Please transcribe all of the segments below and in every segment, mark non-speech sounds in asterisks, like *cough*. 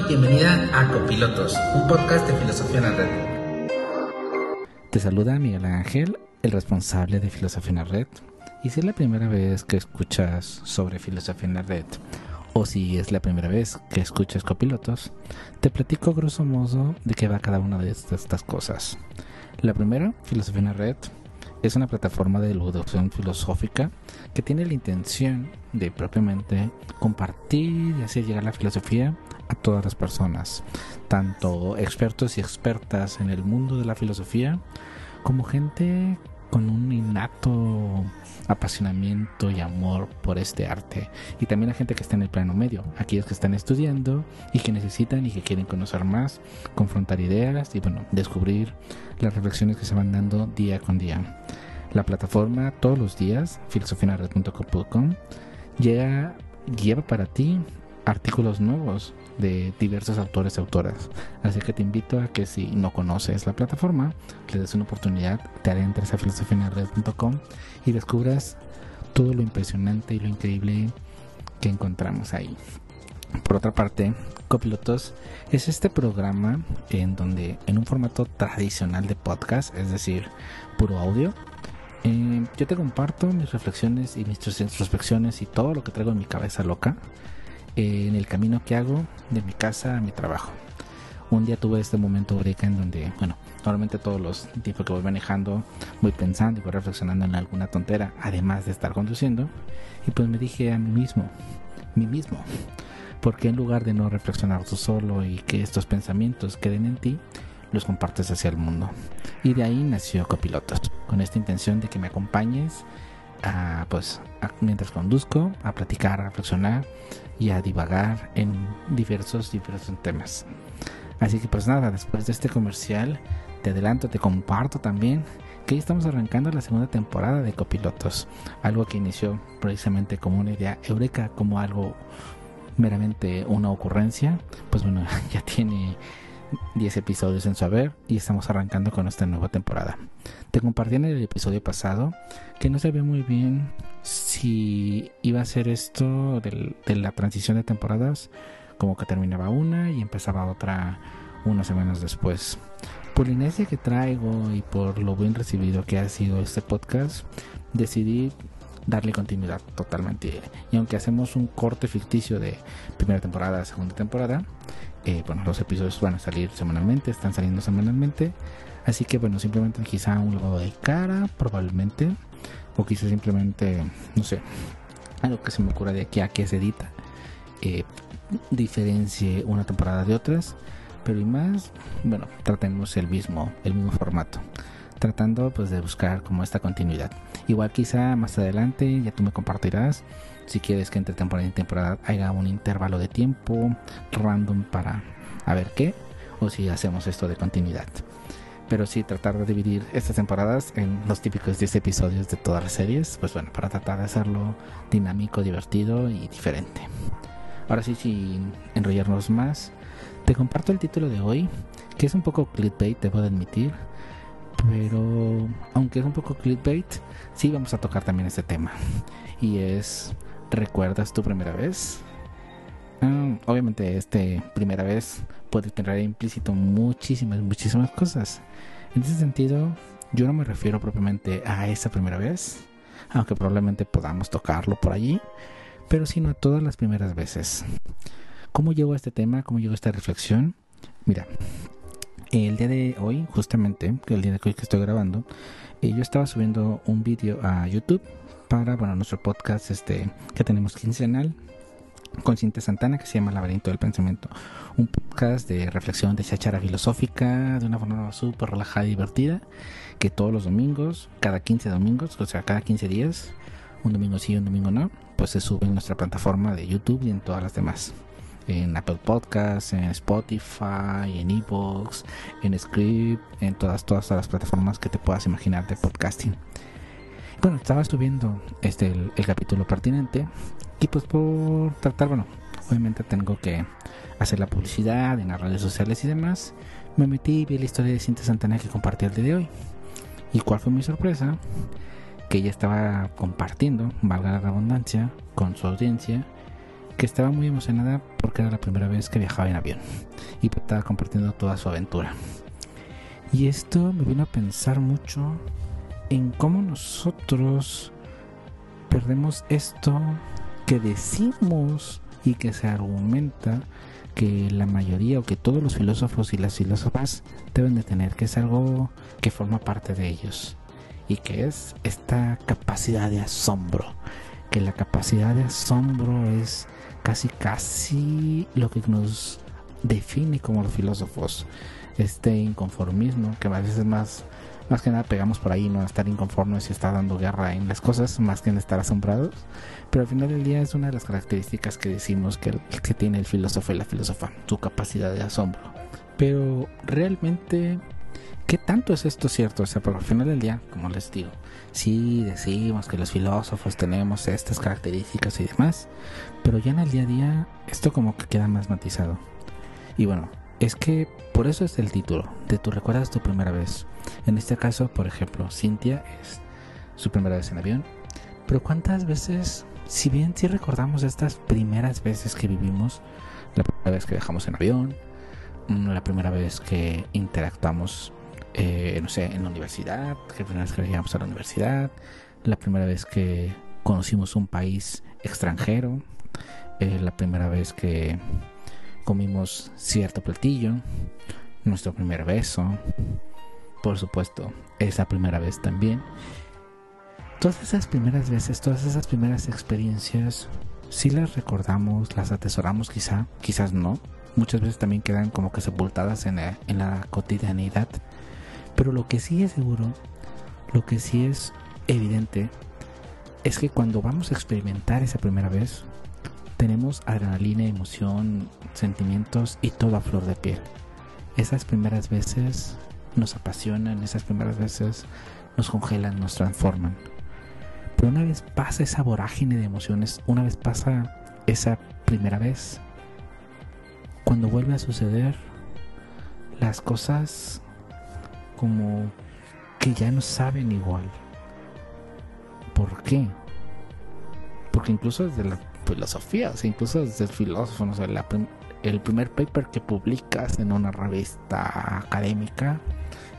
Bienvenida a Copilotos, un podcast de filosofía en la red. Te saluda Miguel Ángel, el responsable de Filosofía en la red. Y si es la primera vez que escuchas sobre filosofía en la red, o si es la primera vez que escuchas copilotos, te platico grosso modo de qué va cada una de estas cosas. La primera, Filosofía en la Red, es una plataforma de educación filosófica que tiene la intención de propiamente compartir y hacer llegar la filosofía a todas las personas, tanto expertos y expertas en el mundo de la filosofía, como gente con un innato apasionamiento y amor por este arte. Y también la gente que está en el plano medio, aquellos que están estudiando y que necesitan y que quieren conocer más, confrontar ideas y bueno, descubrir las reflexiones que se van dando día con día. La plataforma todos los días, filosofianared.com, llega, lleva para ti artículos nuevos de diversos autores y autoras. Así que te invito a que si no conoces la plataforma, le des una oportunidad, te adentres a filosofianared.com y descubras todo lo impresionante y lo increíble que encontramos ahí. Por otra parte, Copilotos es este programa en donde en un formato tradicional de podcast, es decir, puro audio, eh, yo te comparto mis reflexiones y mis introspecciones y todo lo que traigo en mi cabeza loca eh, en el camino que hago de mi casa a mi trabajo. Un día tuve este momento eureka en donde, bueno, normalmente todos los tiempos que voy manejando voy pensando y voy reflexionando en alguna tontera, además de estar conduciendo, y pues me dije a mí mismo, mí mismo, porque en lugar de no reflexionar tú solo y que estos pensamientos queden en ti, los compartes hacia el mundo. Y de ahí nació Copilotos, con esta intención de que me acompañes a, pues, mientras conduzco, a platicar, a reflexionar y a divagar en diversos, diversos temas. Así que pues nada, después de este comercial, te adelanto, te comparto también que estamos arrancando la segunda temporada de Copilotos, algo que inició precisamente como una idea eureka, como algo meramente una ocurrencia, pues bueno, *laughs* ya tiene 10 episodios en su haber y estamos arrancando con esta nueva temporada. Te compartí en el episodio pasado que no sabía muy bien si iba a ser esto de la transición de temporadas, como que terminaba una y empezaba otra unas semanas después. Por la inercia que traigo y por lo bien recibido que ha sido este podcast, decidí darle continuidad totalmente. Y aunque hacemos un corte ficticio de primera temporada segunda temporada, eh, bueno, los episodios van a salir semanalmente, están saliendo semanalmente. Así que bueno, simplemente quizá un lado de cara, probablemente. O quizá simplemente, no sé, algo que se me ocurra de aquí a que se edita. Eh, diferencie una temporada de otras. Pero y más, bueno, tratemos el mismo, el mismo formato tratando pues de buscar como esta continuidad. Igual quizá más adelante ya tú me compartirás si quieres que entre temporada y temporada haya un intervalo de tiempo random para a ver qué o si hacemos esto de continuidad. Pero sí tratar de dividir estas temporadas en los típicos 10 episodios de todas las series, pues bueno, para tratar de hacerlo dinámico, divertido y diferente. Ahora sí, sin enrollarnos más, te comparto el título de hoy, que es un poco clickbait, debo de admitir, pero aunque es un poco clickbait, sí vamos a tocar también este tema. Y es, ¿recuerdas tu primera vez? Ah, obviamente este primera vez puede tener implícito muchísimas, muchísimas cosas. En ese sentido, yo no me refiero propiamente a esa primera vez, aunque probablemente podamos tocarlo por allí, pero sino a todas las primeras veces. ¿Cómo llegó a este tema? ¿Cómo llegó a esta reflexión? Mira, el día de hoy, justamente, el día de hoy que estoy grabando, eh, yo estaba subiendo un vídeo a YouTube para, bueno, nuestro podcast este que tenemos quincenal con Cintia Santana que se llama Laberinto del Pensamiento. Un podcast de reflexión de chachara filosófica de una forma súper relajada y divertida que todos los domingos, cada 15 domingos, o sea, cada 15 días, un domingo sí y un domingo no, pues se sube en nuestra plataforma de YouTube y en todas las demás en Apple Podcasts, en Spotify, en Evox, en Script, en todas, todas las plataformas que te puedas imaginar de podcasting. Bueno, estaba subiendo este el, capítulo pertinente y pues por tratar, bueno, obviamente tengo que hacer la publicidad en las redes sociales y demás. Me metí y vi la historia de Cintia Santana que compartí el día de hoy. ¿Y cuál fue mi sorpresa? Que ella estaba compartiendo, valga la redundancia, con su audiencia que estaba muy emocionada porque era la primera vez que viajaba en avión y estaba compartiendo toda su aventura. Y esto me vino a pensar mucho en cómo nosotros perdemos esto que decimos y que se argumenta que la mayoría o que todos los filósofos y las filósofas deben de tener, que es algo que forma parte de ellos y que es esta capacidad de asombro, que la capacidad de asombro es casi casi lo que nos define como los filósofos, este inconformismo que a veces es más más que nada pegamos por ahí, no estar inconformes y estar dando guerra en las cosas, más que en estar asombrados. Pero al final del día es una de las características que decimos que, que tiene el filósofo y la filósofa, su capacidad de asombro. Pero realmente, ¿qué tanto es esto cierto? O sea, porque al final del día, como les digo, sí decimos que los filósofos tenemos estas características y demás, pero ya en el día a día esto como que queda más matizado. Y bueno, es que por eso es el título, de tu recuerdas tu primera vez. En este caso, por ejemplo, Cintia es su primera vez en avión. Pero ¿cuántas veces, si bien sí recordamos estas primeras veces que vivimos, la primera vez que viajamos en avión, la primera vez que interactuamos, eh, no sé, en la universidad, la primera vez que llegamos a la universidad, la primera vez que conocimos un país extranjero, eh, la primera vez que comimos cierto platillo, nuestro primer beso, por supuesto, esa primera vez también. Todas esas primeras veces, todas esas primeras experiencias, si las recordamos, las atesoramos quizá, quizás no. Muchas veces también quedan como que sepultadas en la, cotidianidad. Pero lo que sí es seguro, lo que sí es evidente, es que cuando vamos a experimentar esa primera vez, tenemos adrenalina, emoción, sentimientos y todo a flor de piel. Esas primeras veces nos apasionan, esas primeras veces nos congelan, nos transforman. Pero una vez pasa esa vorágine de emociones, una vez pasa esa primera vez, cuando vuelve a suceder, las cosas como que ya no saben igual. ¿Por qué? Porque incluso desde la filosofía, o sea, incluso desde el filósofo, no sé, el primer paper que publicas en una revista académica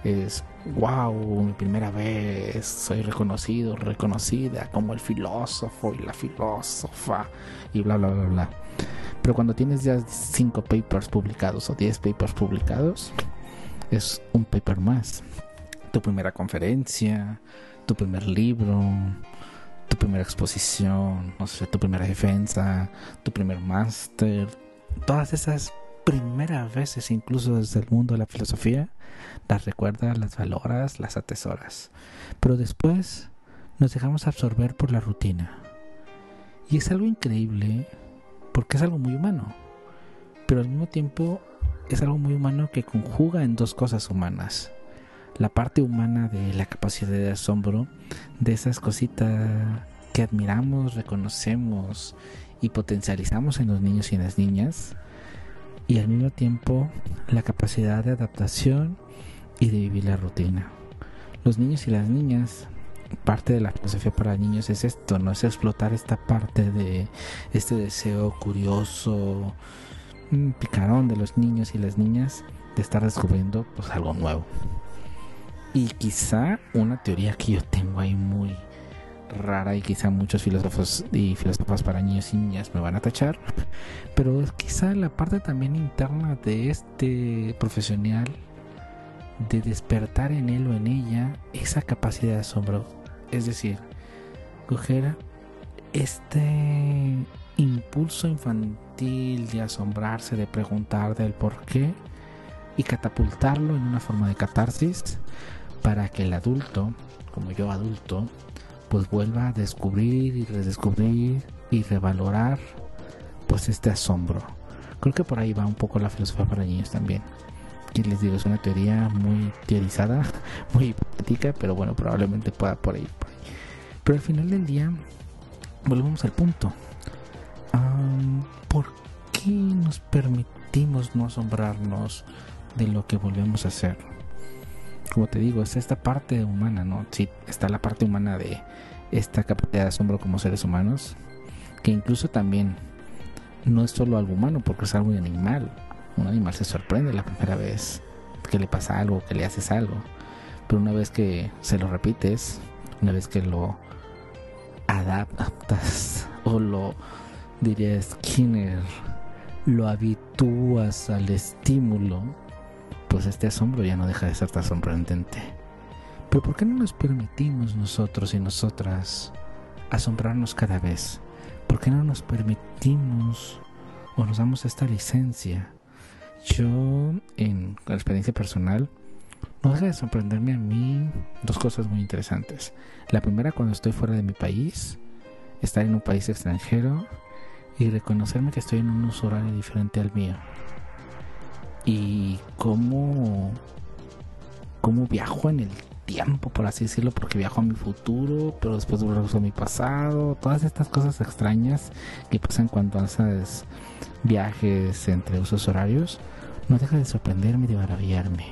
es, wow, mi primera vez, soy reconocido, reconocida como el filósofo y la filósofa, y bla, bla, bla, bla. Pero cuando tienes ya cinco papers publicados o 10 papers publicados, es un paper más. Tu primera conferencia, tu primer libro, tu primera exposición, no sé, tu primera defensa, tu primer máster, todas esas primeras veces, incluso desde el mundo de la filosofía, las recuerdas, las valoras, las atesoras. Pero después nos dejamos absorber por la rutina. Y es algo increíble porque es algo muy humano. Pero al mismo tiempo es algo muy humano que conjuga en dos cosas humanas la parte humana de la capacidad de asombro, de esas cositas que admiramos, reconocemos y potencializamos en los niños y en las niñas, y al mismo tiempo la capacidad de adaptación y de vivir la rutina. Los niños y las niñas, parte de la filosofía para niños es esto, no es explotar esta parte de este deseo curioso, picarón de los niños y las niñas de estar descubriendo pues algo nuevo. Y quizá una teoría que yo tengo ahí muy rara y quizá muchos filósofos y filósofas para niños y niñas me van a tachar, pero quizá la parte también interna de este profesional de despertar en él o en ella esa capacidad de asombro, es decir, coger este impulso infantil de asombrarse, de preguntar del por qué y catapultarlo en una forma de catarsis para que el adulto, como yo adulto, pues vuelva a descubrir y redescubrir y revalorar pues este asombro. Creo que por ahí va un poco la filosofía para niños también. Que les digo, es una teoría muy teorizada, *laughs* muy hipotética, pero bueno, probablemente pueda por ahí, Pero al final del día, volvemos al punto. ¿Por qué nos permitimos no asombrarnos de lo que volvemos a hacer? como te digo, es esta parte humana, ¿no? Sí, está la parte humana de esta capacidad de asombro como seres humanos, que incluso también no es solo algo humano, porque es algo animal. Un animal se sorprende la primera vez que le pasa algo, que le haces algo. Pero una vez que se lo repites, una vez que lo adaptas *laughs* o lo diría Skinner, lo habitúas al estímulo, pues este asombro ya no deja de ser tan sorprendente. Pero ¿por qué no nos permitimos nosotros y nosotras asombrarnos cada vez? ¿Por qué no nos permitimos o nos damos esta licencia? Yo, en la experiencia personal, no deja de sorprenderme a mí dos cosas muy interesantes. La primera, cuando estoy fuera de mi país, estar en un país extranjero y reconocerme que estoy en un uso horario diferente al mío. Y cómo, cómo viajo en el tiempo, por así decirlo, porque viajo a mi futuro, pero después regreso a mi pasado, todas estas cosas extrañas que pasan cuando haces viajes entre usos horarios, no deja de sorprenderme y de maravillarme.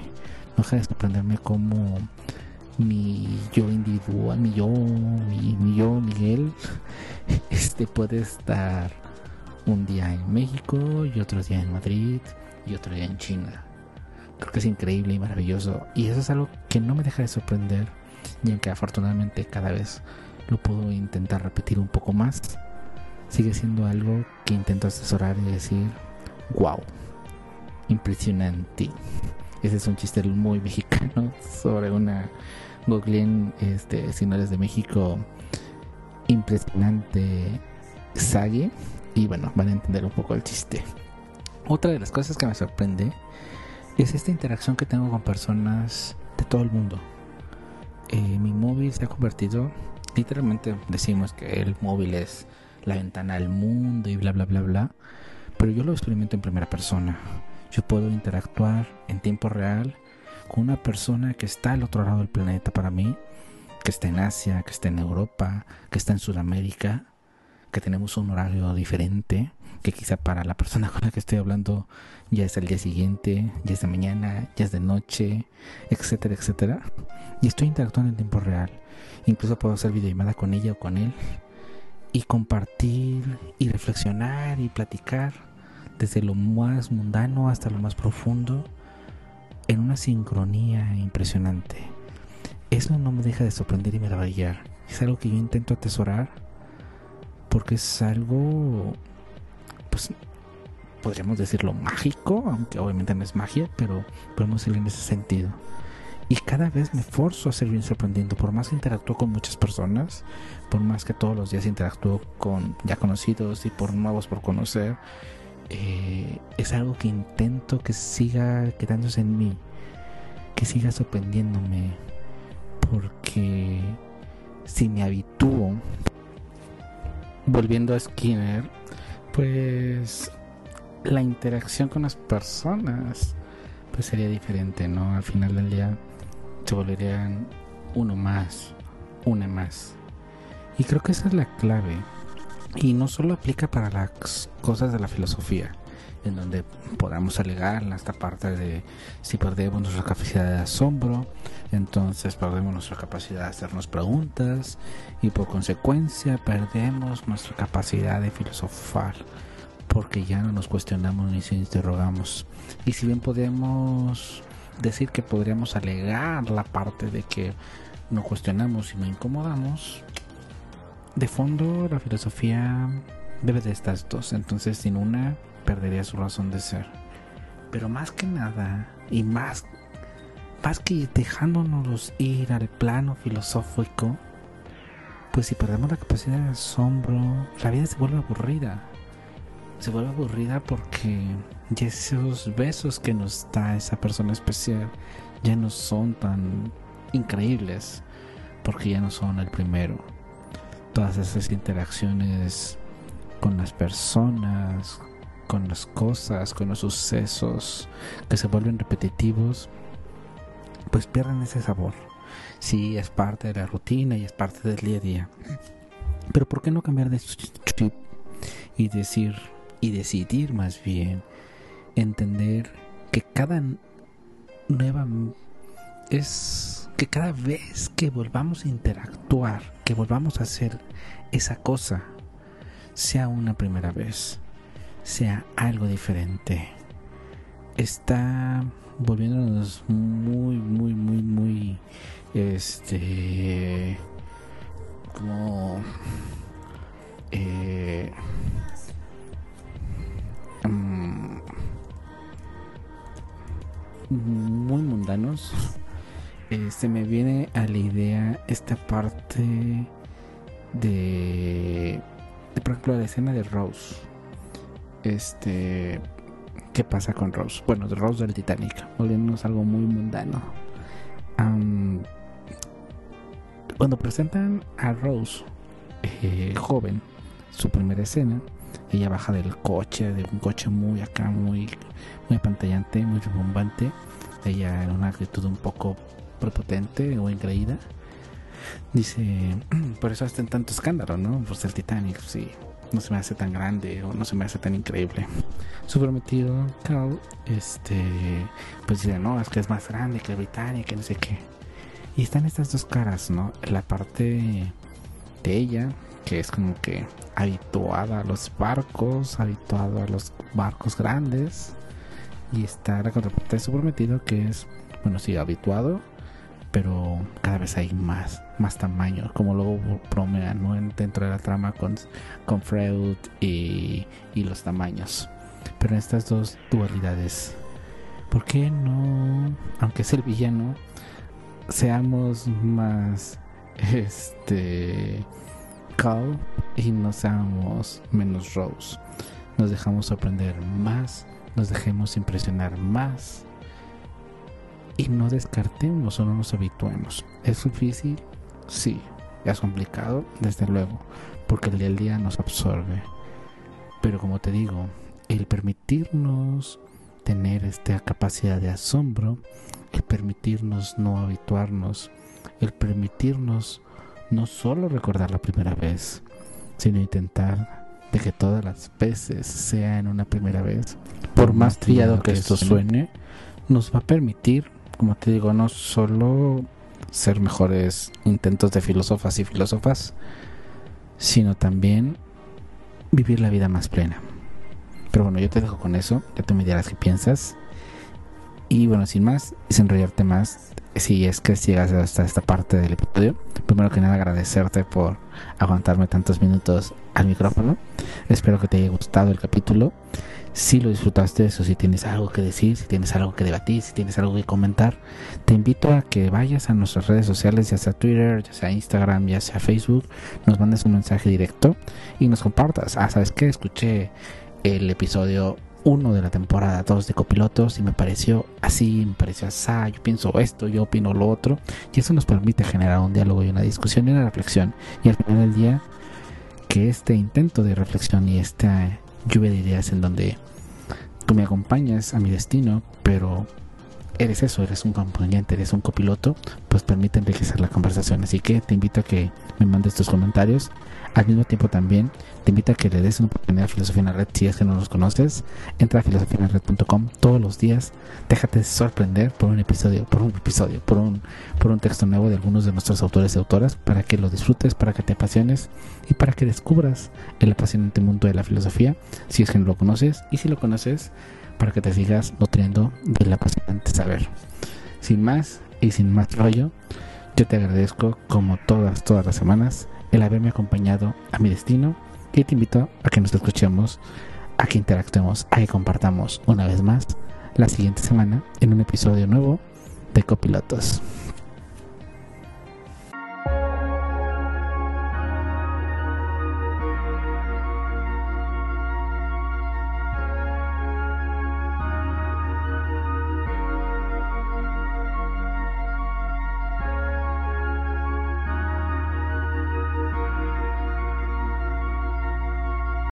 No deja de sorprenderme como mi yo individual, mi yo, mi, mi yo Miguel, *laughs* este puede estar un día en México y otro día en Madrid y otro día en China. Creo que es increíble y maravilloso. Y eso es algo que no me deja de sorprender. Y aunque afortunadamente cada vez lo puedo intentar repetir un poco más, sigue siendo algo que intento asesorar y decir, wow, impresionante. Ese es un chiste muy mexicano *laughs* sobre una Googleen, este, si no eres de México, impresionante Sagi. Y bueno, van a entender un poco el chiste. Otra de las cosas que me sorprende es esta interacción que tengo con personas de todo el mundo. Eh, mi móvil se ha convertido, literalmente decimos que el móvil es la ventana al mundo y bla bla bla bla, pero yo lo experimento en primera persona. Yo puedo interactuar en tiempo real con una persona que está al otro lado del planeta para mí, que está en Asia, que está en Europa, que está en Sudamérica, que tenemos un horario diferente, que quizá para la persona *laughs* con la que estoy hablando ya es el día siguiente, ya es de mañana, ya es de noche, etcétera, etcétera. Y estoy interactuando en tiempo real. Incluso puedo hacer videollamada con ella o con él y compartir y reflexionar y platicar desde lo más mundano hasta lo más profundo en una sincronía impresionante. Eso no me deja de sorprender y maravillar. Es algo que yo intento atesorar porque es algo, podríamos decirlo mágico, aunque obviamente no es magia, pero podemos ir en ese sentido. Y cada vez me forzo a ser bien sorprendiendo, por más que interactúo con muchas personas, por más que todos los días interactúo con ya conocidos y por nuevos por conocer, eh, es algo que intento que siga quedándose en mí, que siga sorprendiéndome, porque si me habitúo volviendo a Skinner, pues la interacción con las personas pues sería diferente, ¿no? Al final del día se volverían uno más, una más. Y creo que esa es la clave. Y no solo aplica para las cosas de la filosofía, en donde podamos alegar esta parte de si perdemos nuestra capacidad de asombro, entonces perdemos nuestra capacidad de hacernos preguntas y por consecuencia perdemos nuestra capacidad de filosofar porque ya no nos cuestionamos ni se interrogamos. Y si bien podemos decir que podríamos alegar la parte de que no cuestionamos y no incomodamos, de fondo la filosofía debe de estas dos, entonces sin una perdería su razón de ser. Pero más que nada, y más, más que dejándonos ir al plano filosófico, pues si perdemos la capacidad de asombro, la vida se vuelve aburrida. Se vuelve aburrida porque ya esos besos que nos da esa persona especial ya no son tan increíbles, porque ya no son el primero. Todas esas interacciones con las personas, con las cosas, con los sucesos que se vuelven repetitivos, pues pierden ese sabor. Sí, es parte de la rutina y es parte del día a día. Pero ¿por qué no cambiar de chip y decir y decidir más bien entender que cada nueva es que cada vez que volvamos a interactuar, que volvamos a hacer esa cosa, sea una primera vez sea algo diferente. Está volviéndonos muy, muy, muy, muy, este, como, muy mundanos. Eh, se me viene a la idea esta parte de, por ejemplo, la escena de Rose. Este, ¿qué pasa con Rose? Bueno, de Rose del Titanic, volviéndonos algo muy mundano. cuando presentan a Rose, eh, joven, su primera escena, ella baja del coche, de un coche muy acá, muy, muy apantallante, muy bombante. Ella en una actitud un poco prepotente o engreída. Dice, *clears throat* por eso hacen tanto escándalo, ¿no? Pues el Titanic, sí, no se me hace tan grande o no se me hace tan increíble. Su prometido, Carl, este, pues dice, no, es que es más grande que el que no sé qué. Y están estas dos caras, ¿no? La parte de ella, que es como que habituada a los barcos, habituada a los barcos grandes. Y está la contraparte de su prometido, que es, bueno, sí, habituado pero cada vez hay más, más tamaño, como luego bromean ¿no? dentro de la trama con, con Freud y, y los tamaños. Pero en estas dos dualidades, ¿por qué no, aunque es el villano, seamos más este Y no seamos menos Rose? Nos dejamos sorprender más, nos dejemos impresionar más y no descartemos o no nos habituemos. ¿Es difícil? Sí. ¿Es complicado? Desde luego, porque el día al día nos absorbe. Pero como te digo, el permitirnos tener esta capacidad de asombro, el permitirnos no habituarnos, el permitirnos no solo recordar la primera vez, sino intentar de que todas las veces sean una primera vez, por más trillado que esto suene, nos va a permitir como te digo, no solo ser mejores intentos de filósofas y filósofas, sino también vivir la vida más plena. Pero bueno, yo te dejo con eso, ya te me dirás qué piensas. Y bueno, sin más, sin enrollarte más, si es que llegas hasta esta parte del episodio, primero que nada agradecerte por aguantarme tantos minutos al micrófono. Espero que te haya gustado el capítulo si lo disfrutaste, eso si tienes algo que decir, si tienes algo que debatir, si tienes algo que comentar, te invito a que vayas a nuestras redes sociales, ya sea Twitter, ya sea Instagram, ya sea Facebook, nos mandes un mensaje directo y nos compartas. Ah, ¿sabes qué? Escuché el episodio 1 de la temporada 2 de Copilotos y me pareció así, me pareció así, yo pienso esto, yo opino lo otro. Y eso nos permite generar un diálogo y una discusión y una reflexión. Y al final del día que este intento de reflexión y esta lluvia de ideas en donde tú me acompañas a mi destino, pero eres eso, eres un acompañante, eres un copiloto, pues permite enriquecer la conversación. Así que te invito a que me mandes tus comentarios. Al mismo tiempo también te invito a que le des una oportunidad a Filosofía en la Red si es que no los conoces. Entra a filosofianared.com todos los días. Déjate sorprender por un episodio, por un episodio, por un, por un texto nuevo de algunos de nuestros autores y autoras para que lo disfrutes, para que te apasiones y para que descubras el apasionante mundo de la filosofía si es que no lo conoces y si lo conoces para que te sigas nutriendo del apasionante saber. Sin más y sin más rollo, yo te agradezco como todas, todas las semanas el haberme acompañado a mi destino y te invito a que nos escuchemos, a que interactuemos, a que compartamos una vez más la siguiente semana en un episodio nuevo de Copilotos.